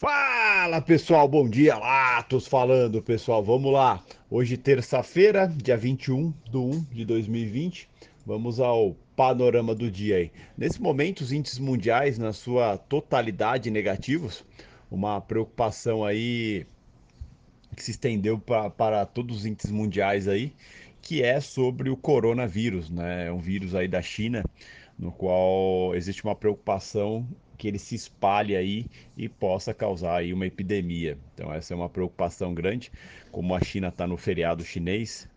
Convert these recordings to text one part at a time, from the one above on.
Fala pessoal, bom dia, Latos falando pessoal, vamos lá. Hoje, terça-feira, dia 21 de 1 de 2020, vamos ao panorama do dia aí. Nesse momento, os índices mundiais, na sua totalidade, negativos, uma preocupação aí que se estendeu para todos os índices mundiais aí, que é sobre o coronavírus, né? É um vírus aí da China, no qual existe uma preocupação que ele se espalhe aí e possa causar aí uma epidemia. Então essa é uma preocupação grande, como a China está no feriado chinês,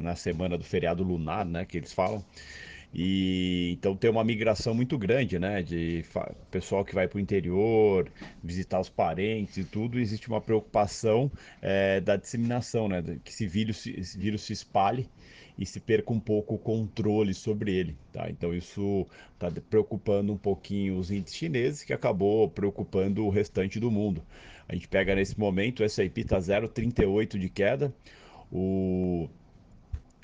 na semana do feriado lunar, né, que eles falam. E então tem uma migração muito grande, né? De pessoal que vai para o interior, visitar os parentes e tudo, existe uma preocupação é, da disseminação, né? Que esse vírus, esse vírus se espalhe e se perca um pouco o controle sobre ele, tá? Então isso está preocupando um pouquinho os índices chineses, que acabou preocupando o restante do mundo. A gente pega nesse momento, o S&P está 0,38 de queda, o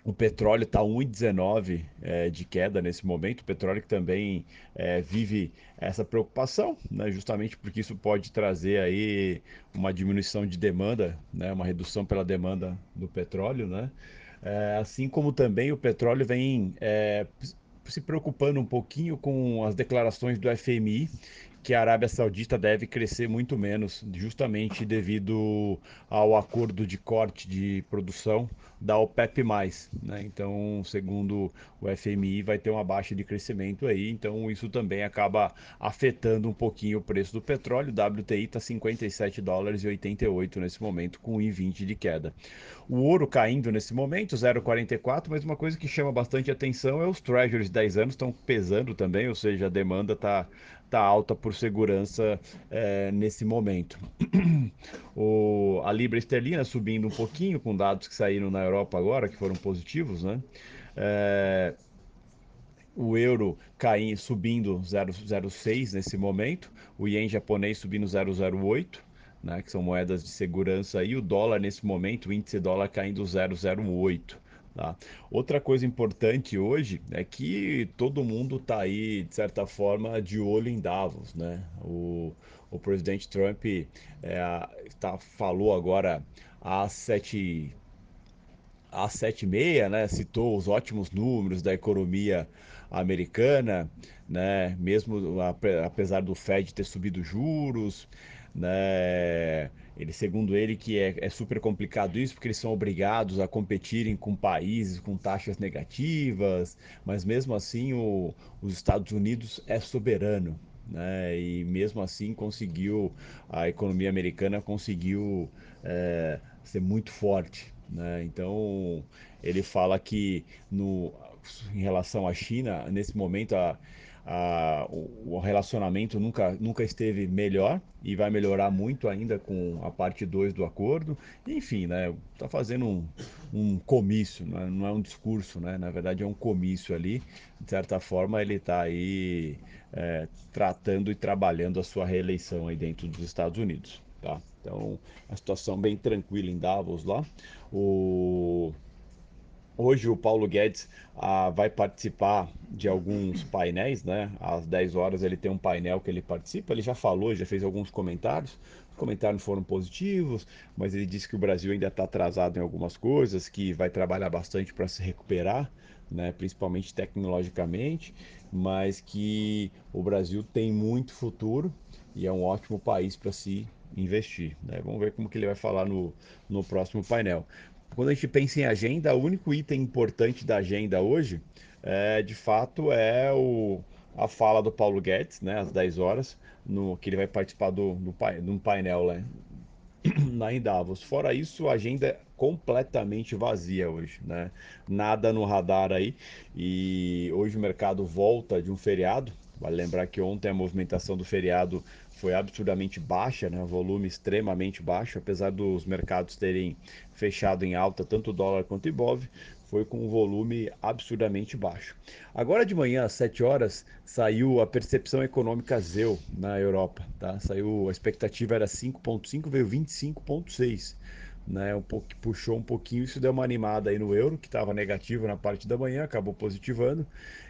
o petróleo está 1,19 é, de queda nesse momento. O petróleo que também é, vive essa preocupação, né, justamente porque isso pode trazer aí uma diminuição de demanda, né, uma redução pela demanda do petróleo, né? É, assim como também o petróleo vem é, se preocupando um pouquinho com as declarações do FMI que a Arábia Saudita deve crescer muito menos, justamente devido ao acordo de corte de produção da OPEP+. Né? Então, segundo o FMI, vai ter uma baixa de crescimento aí, então isso também acaba afetando um pouquinho o preço do petróleo. WTI está 57 dólares e 88 nesse momento, com 1,20 de queda. O ouro caindo nesse momento, 0,44, mas uma coisa que chama bastante atenção é os treasuries de 10 anos estão pesando também, ou seja, a demanda está tá alta por segurança é, nesse momento. o, a libra esterlina subindo um pouquinho com dados que saíram na Europa agora, que foram positivos, né? É, o euro caindo, subindo 0,06 nesse momento, o ien japonês subindo 0,08, né, que são moedas de segurança, e o dólar nesse momento, o índice dólar caindo 0,08. Tá? Outra coisa importante hoje é que todo mundo está aí, de certa forma, de olho em Davos. Né? O, o presidente Trump é, tá, falou agora às sete às sete e meia, né, citou os ótimos números da economia americana, né, mesmo apesar do Fed ter subido juros, né, ele, segundo ele, que é, é, super complicado isso, porque eles são obrigados a competirem com países com taxas negativas, mas mesmo assim o, os Estados Unidos é soberano. Né? E mesmo assim conseguiu, a economia americana conseguiu é, ser muito forte. Né? Então ele fala que no, em relação à China, nesse momento a, a, o, relacionamento nunca, nunca esteve melhor e vai melhorar muito ainda com a parte 2 do acordo. Enfim, né? Tá fazendo um, um comício, não é, não é, um discurso, né? Na verdade é um comício ali. De certa forma ele está aí é, tratando e trabalhando a sua reeleição aí dentro dos Estados Unidos. Tá? Então, a situação bem tranquila em Davos lá. O Hoje o Paulo Guedes ah, vai participar de alguns painéis, né? Às 10 horas ele tem um painel que ele participa, ele já falou, já fez alguns comentários. Os comentários foram positivos, mas ele disse que o Brasil ainda está atrasado em algumas coisas, que vai trabalhar bastante para se recuperar, né? principalmente tecnologicamente, mas que o Brasil tem muito futuro e é um ótimo país para se investir. Né? Vamos ver como que ele vai falar no, no próximo painel quando a gente pensa em agenda, o único item importante da agenda hoje, é, de fato, é o, a fala do Paulo Guedes, né, às 10 horas, no, que ele vai participar do, do, painel lá, lá em Davos. Fora isso, a agenda é completamente vazia hoje, né? Nada no radar aí. E hoje o mercado volta de um feriado. Vale lembrar que ontem a movimentação do feriado foi absurdamente baixa, né? volume extremamente baixo, apesar dos mercados terem fechado em alta, tanto o dólar quanto o Ibov, foi com um volume absurdamente baixo. Agora de manhã, às 7 horas, saiu a percepção econômica ZEU na Europa. Tá? Saiu, a expectativa era 5,5, veio 25,6. Né? Um pouco, puxou um pouquinho, isso deu uma animada aí no euro, que estava negativo na parte da manhã, acabou positivando,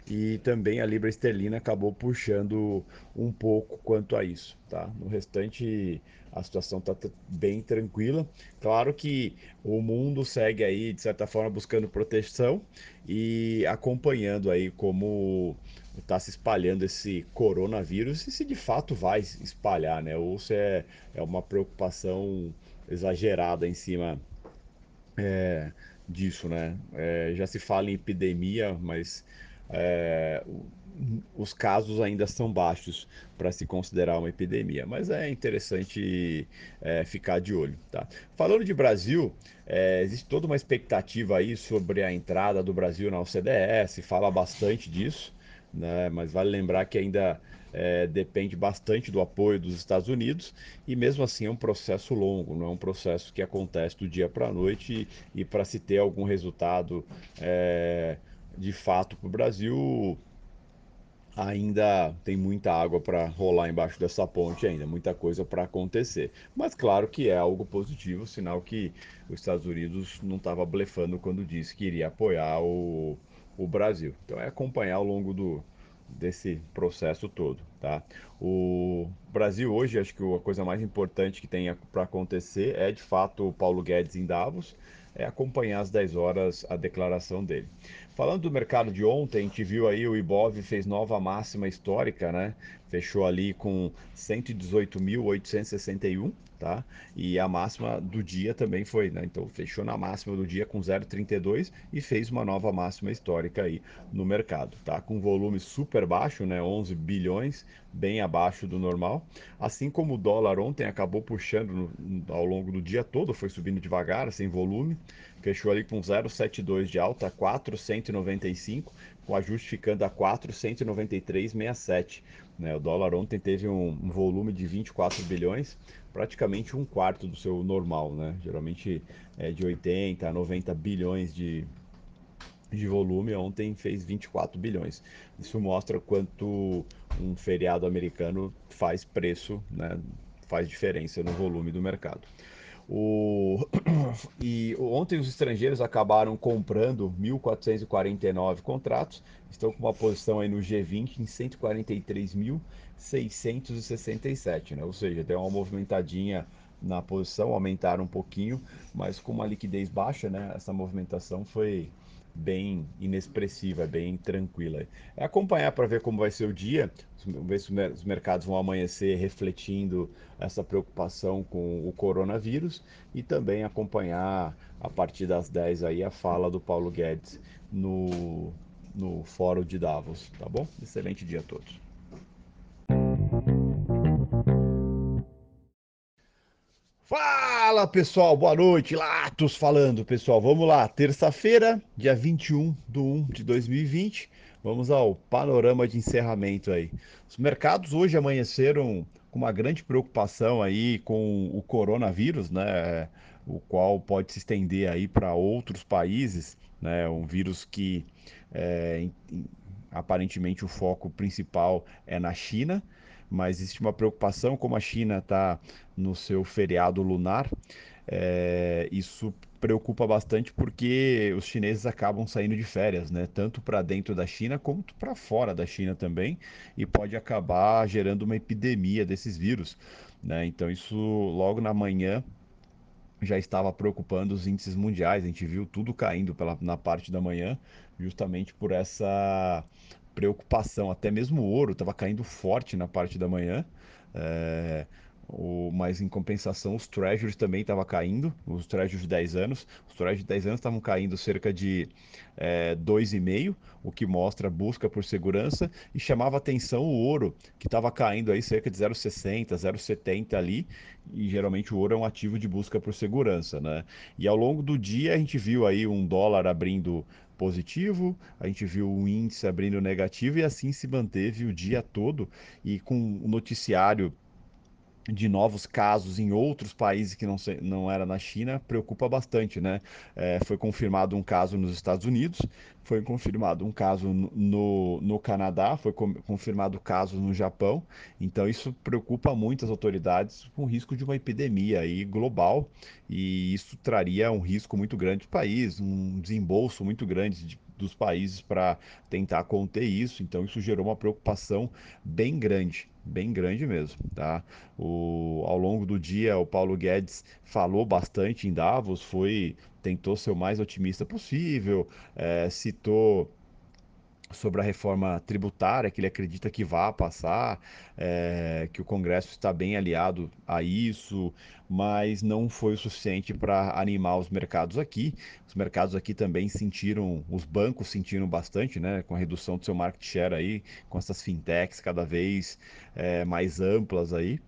e também a libra esterlina acabou puxando um pouco quanto a isso, tá? No restante a situação está bem tranquila. Claro que o mundo segue aí, de certa forma, buscando proteção e acompanhando aí como está se espalhando esse coronavírus e se de fato vai espalhar, né? Ou se é, é uma preocupação exagerada em cima é, disso, né? É, já se fala em epidemia, mas é, os casos ainda são baixos para se considerar uma epidemia, mas é interessante é, ficar de olho. Tá? Falando de Brasil, é, existe toda uma expectativa aí sobre a entrada do Brasil na OCDE, se fala bastante disso, né? mas vale lembrar que ainda é, depende bastante do apoio dos Estados Unidos e mesmo assim é um processo longo, não é um processo que acontece do dia para a noite e, e para se ter algum resultado é, de fato para o Brasil ainda tem muita água para rolar embaixo dessa ponte ainda, muita coisa para acontecer. Mas claro que é algo positivo, sinal que os Estados Unidos não estava blefando quando disse que iria apoiar o, o Brasil. Então é acompanhar ao longo do, desse processo todo, tá? O Brasil hoje, acho que a coisa mais importante que tem para acontecer é de fato o Paulo Guedes em Davos, é acompanhar às 10 horas a declaração dele. Falando do mercado de ontem, a gente viu aí o Ibov fez nova máxima histórica, né? Fechou ali com 118.861, tá? E a máxima do dia também foi, né? Então fechou na máxima do dia com 0,32 e fez uma nova máxima histórica aí no mercado, tá? Com volume super baixo, né? 11 bilhões, bem abaixo do normal. Assim como o dólar ontem acabou puxando no, ao longo do dia todo, foi subindo devagar, sem volume, fechou ali com 0,72 de alta, 4,195, com ajuste ficando a 4,193,67. Né? O dólar ontem teve um, um, volume de 24 bilhões, praticamente um quarto do seu normal, né? Geralmente é de 80 a 90 bilhões de, de volume, ontem fez 24 bilhões. Isso mostra quanto um feriado americano faz preço, né? faz diferença no volume do mercado. O... E ontem os estrangeiros acabaram comprando 1.449 contratos, estão com uma posição aí no G20 em 143.667, né? Ou seja, deu uma movimentadinha na posição, aumentaram um pouquinho, mas com uma liquidez baixa, né? Essa movimentação foi bem inexpressiva, bem tranquila. É acompanhar para ver como vai ser o dia, ver se os mercados vão amanhecer refletindo essa preocupação com o coronavírus e também acompanhar a partir das 10 aí a fala do Paulo Guedes no, no Fórum de Davos, tá bom? Excelente dia a todos. Fala pessoal, boa noite, Latos falando pessoal, vamos lá, terça-feira, dia 21 de 1 de 2020, vamos ao panorama de encerramento aí. Os mercados hoje amanheceram com uma grande preocupação aí com o coronavírus, né, o qual pode se estender aí para outros países, né, um vírus que é, aparentemente o foco principal é na China, mas existe uma preocupação, como a China está no seu feriado lunar, é, isso preocupa bastante porque os chineses acabam saindo de férias, né? Tanto para dentro da China como para fora da China também, e pode acabar gerando uma epidemia desses vírus, né? Então isso logo na manhã já estava preocupando os índices mundiais. A gente viu tudo caindo pela, na parte da manhã, justamente por essa preocupação. Até mesmo o ouro estava caindo forte na parte da manhã. É, o, mas em compensação, os treasuries também estavam caindo, os treasuries de 10 anos. Os treasuries de 10 anos estavam caindo cerca de é, 2,5, o que mostra busca por segurança. E chamava atenção o ouro, que estava caindo aí cerca de 0,60, 0,70 ali. E geralmente o ouro é um ativo de busca por segurança, né? E ao longo do dia a gente viu aí um dólar abrindo positivo, a gente viu o índice abrindo negativo e assim se manteve o dia todo e com o noticiário de novos casos em outros países que não, não era na China preocupa bastante, né? É, foi confirmado um caso nos Estados Unidos, foi confirmado um caso no, no Canadá, foi confirmado caso no Japão, então isso preocupa muito as autoridades com o risco de uma epidemia aí global e isso traria um risco muito grande do país, um desembolso muito grande de, dos países para tentar conter isso, então isso gerou uma preocupação bem grande bem grande mesmo, tá? O, ao longo do dia, o Paulo Guedes falou bastante em Davos, foi tentou ser o mais otimista possível, é, citou sobre a reforma tributária, que ele acredita que vá passar, é, que o Congresso está bem aliado a isso, mas não foi o suficiente para animar os mercados aqui. Os mercados aqui também sentiram, os bancos sentiram bastante, né, com a redução do seu market share aí, com essas fintechs cada vez é, mais amplas aí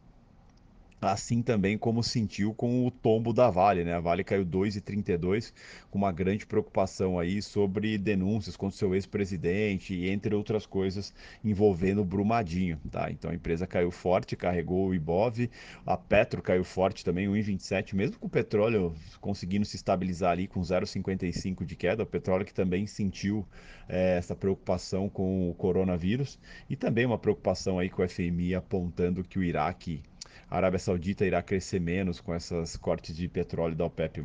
assim também como sentiu com o tombo da Vale, né? A Vale caiu 2,32 com uma grande preocupação aí sobre denúncias contra o seu ex-presidente e entre outras coisas envolvendo o Brumadinho, tá? Então a empresa caiu forte, carregou o Ibov, a Petro caiu forte também, 1,27, mesmo com o petróleo conseguindo se estabilizar ali com 0,55 de queda, o petróleo que também sentiu é, essa preocupação com o coronavírus e também uma preocupação aí com o FMI apontando que o Iraque a Arábia Saudita irá crescer menos com esses cortes de petróleo da OPEP+,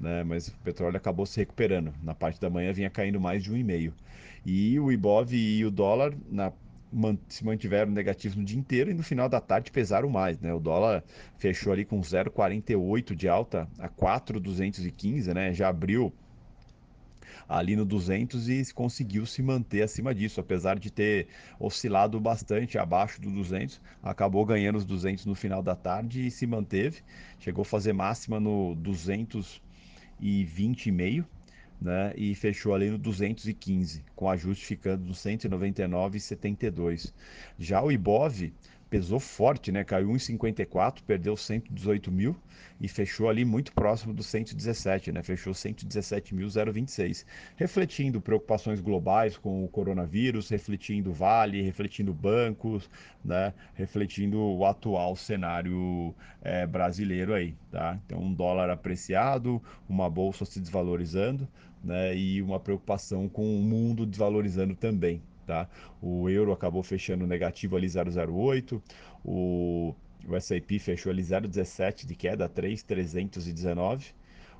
né? mas o petróleo acabou se recuperando. Na parte da manhã vinha caindo mais de 1,5. E o Ibov e o dólar na, se mantiveram negativos no dia inteiro e no final da tarde pesaram mais, né? O dólar fechou ali com 0,48 de alta a 4,215, né? Já abriu ali no 200 e conseguiu se manter acima disso, apesar de ter oscilado bastante abaixo do 200, acabou ganhando os 200 no final da tarde e se manteve, chegou a fazer máxima no 220,5, né, e fechou ali no 215, com ajuste ficando no 199,72. Já o Ibov pesou forte, né? Caiu 1,54, perdeu 118 mil e fechou ali muito próximo do 117, né? Fechou 117.026, refletindo preocupações globais com o coronavírus, refletindo Vale, refletindo bancos, né? Refletindo o atual cenário é, brasileiro aí, tá? Então um dólar apreciado, uma bolsa se desvalorizando, né? E uma preocupação com o mundo desvalorizando também, Tá? O euro acabou fechando negativo ali 0,08, o, o S&P fechou ali 0,17 de queda, 3,319.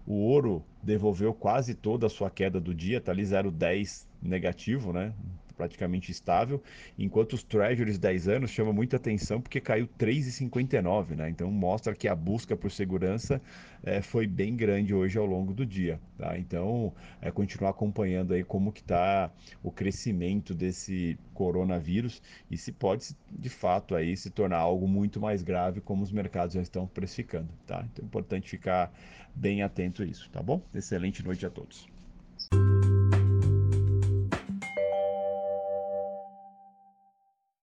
O ouro devolveu quase toda a sua queda do dia, tá ali 0,10 negativo, né? Praticamente estável, enquanto os Treasuries 10 anos chama muita atenção porque caiu 3,59, né? Então mostra que a busca por segurança é, foi bem grande hoje ao longo do dia, tá? Então é continuar acompanhando aí como que está o crescimento desse coronavírus e se pode de fato aí se tornar algo muito mais grave como os mercados já estão precificando, tá? Então é importante ficar bem atento a isso, tá bom? Excelente noite a todos.